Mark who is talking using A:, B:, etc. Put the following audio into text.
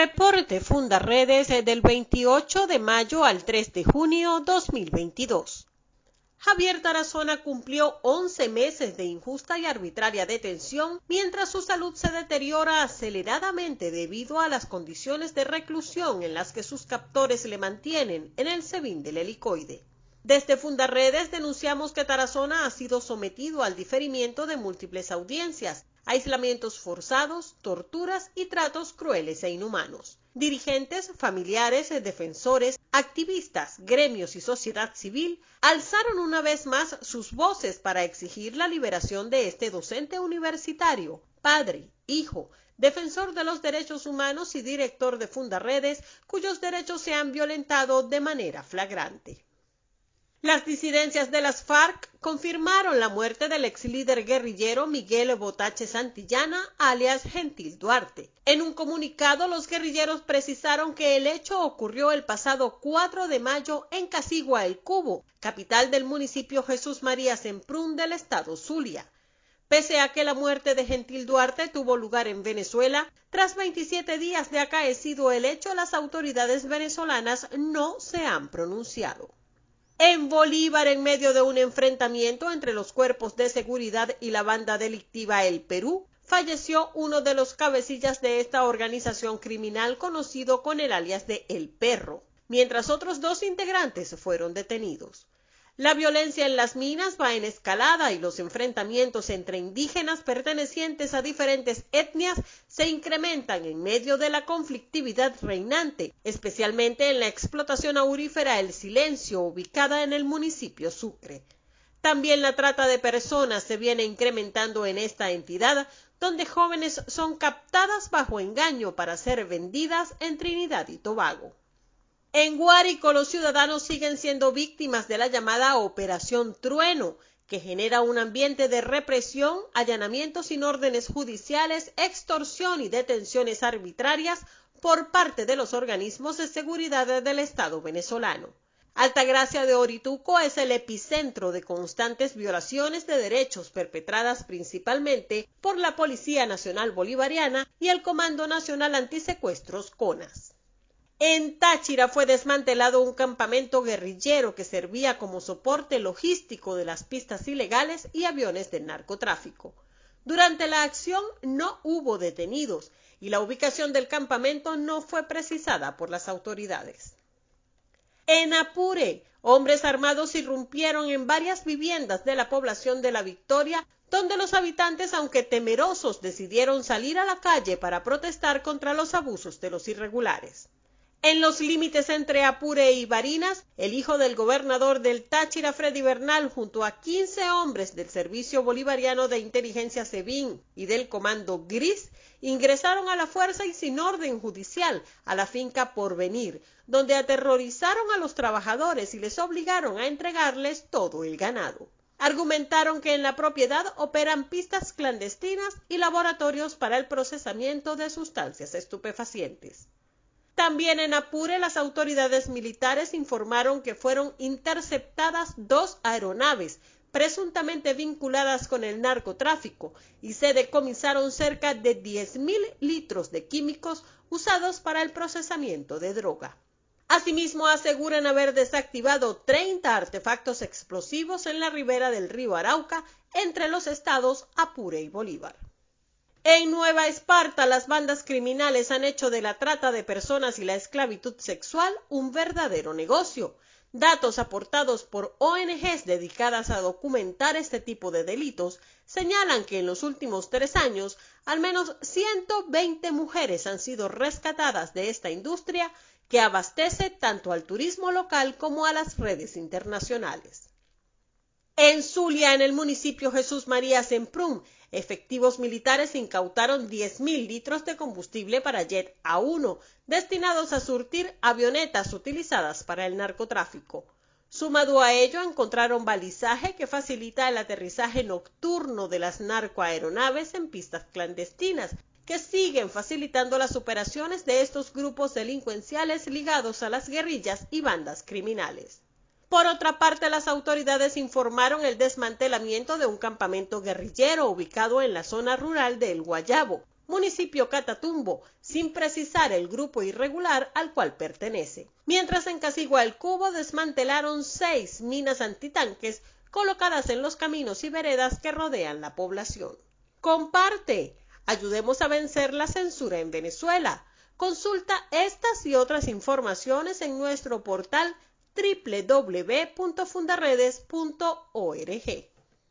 A: Reporte Fundaredes del 28 de mayo al 3 de junio 2022. Javier Tarazona cumplió 11 meses de injusta y arbitraria detención mientras su salud se deteriora aceleradamente debido a las condiciones de reclusión en las que sus captores le mantienen en el SEBIN del helicoide. Desde Fundaredes denunciamos que Tarazona ha sido sometido al diferimiento de múltiples audiencias, aislamientos forzados, torturas y tratos crueles e inhumanos. Dirigentes, familiares, defensores, activistas, gremios y sociedad civil alzaron una vez más sus voces para exigir la liberación de este docente universitario, padre, hijo, defensor de los derechos humanos y director de Fundaredes, cuyos derechos se han violentado de manera flagrante. Las disidencias de las FARC confirmaron la muerte del ex líder guerrillero Miguel Botache Santillana, alias Gentil Duarte. En un comunicado, los guerrilleros precisaron que el hecho ocurrió el pasado 4 de mayo en Casigua el Cubo, capital del municipio Jesús María Semprún del estado Zulia. Pese a que la muerte de Gentil Duarte tuvo lugar en Venezuela, tras 27 días de acaecido el hecho, las autoridades venezolanas no se han pronunciado. En Bolívar, en medio de un enfrentamiento entre los cuerpos de seguridad y la banda delictiva El Perú, falleció uno de los cabecillas de esta organización criminal conocido con el alias de El Perro, mientras otros dos integrantes fueron detenidos. La violencia en las minas va en escalada y los enfrentamientos entre indígenas pertenecientes a diferentes etnias se incrementan en medio de la conflictividad reinante, especialmente en la explotación aurífera El Silencio, ubicada en el municipio Sucre. También la trata de personas se viene incrementando en esta entidad, donde jóvenes son captadas bajo engaño para ser vendidas en Trinidad y Tobago. En Guárico los ciudadanos siguen siendo víctimas de la llamada Operación Trueno, que genera un ambiente de represión, allanamientos sin órdenes judiciales, extorsión y detenciones arbitrarias por parte de los organismos de seguridad del Estado venezolano. Altagracia de Orituco es el epicentro de constantes violaciones de derechos perpetradas principalmente por la Policía Nacional Bolivariana y el Comando Nacional Antisecuestros CONAS. En Táchira fue desmantelado un campamento guerrillero que servía como soporte logístico de las pistas ilegales y aviones de narcotráfico. Durante la acción no hubo detenidos y la ubicación del campamento no fue precisada por las autoridades. En Apure, hombres armados irrumpieron en varias viviendas de la población de La Victoria, donde los habitantes, aunque temerosos, decidieron salir a la calle para protestar contra los abusos de los irregulares. En los límites entre Apure y Barinas, el hijo del gobernador del Táchira, Freddy Bernal, junto a 15 hombres del Servicio Bolivariano de Inteligencia SEBIN y del Comando Gris, ingresaron a la fuerza y sin orden judicial a la finca Porvenir, donde aterrorizaron a los trabajadores y les obligaron a entregarles todo el ganado. Argumentaron que en la propiedad operan pistas clandestinas y laboratorios para el procesamiento de sustancias estupefacientes. También en Apure las autoridades militares informaron que fueron interceptadas dos aeronaves presuntamente vinculadas con el narcotráfico y se decomisaron cerca de 10.000 litros de químicos usados para el procesamiento de droga. Asimismo, aseguran haber desactivado 30 artefactos explosivos en la ribera del río Arauca entre los estados Apure y Bolívar. En Nueva Esparta, las bandas criminales han hecho de la trata de personas y la esclavitud sexual un verdadero negocio. Datos aportados por ONGs dedicadas a documentar este tipo de delitos señalan que en los últimos tres años al menos 120 mujeres han sido rescatadas de esta industria que abastece tanto al turismo local como a las redes internacionales. En Zulia, en el municipio Jesús María Semprún, efectivos militares incautaron 10.000 litros de combustible para Jet A1, destinados a surtir avionetas utilizadas para el narcotráfico. Sumado a ello, encontraron balizaje que facilita el aterrizaje nocturno de las narcoaeronaves en pistas clandestinas, que siguen facilitando las operaciones de estos grupos delincuenciales ligados a las guerrillas y bandas criminales. Por otra parte, las autoridades informaron el desmantelamiento de un campamento guerrillero ubicado en la zona rural de El Guayabo, municipio Catatumbo, sin precisar el grupo irregular al cual pertenece. Mientras en Casigua el Cubo desmantelaron seis minas antitanques colocadas en los caminos y veredas que rodean la población. Comparte. Ayudemos a vencer la censura en Venezuela. Consulta estas y otras informaciones en nuestro portal www.fundaredes.org.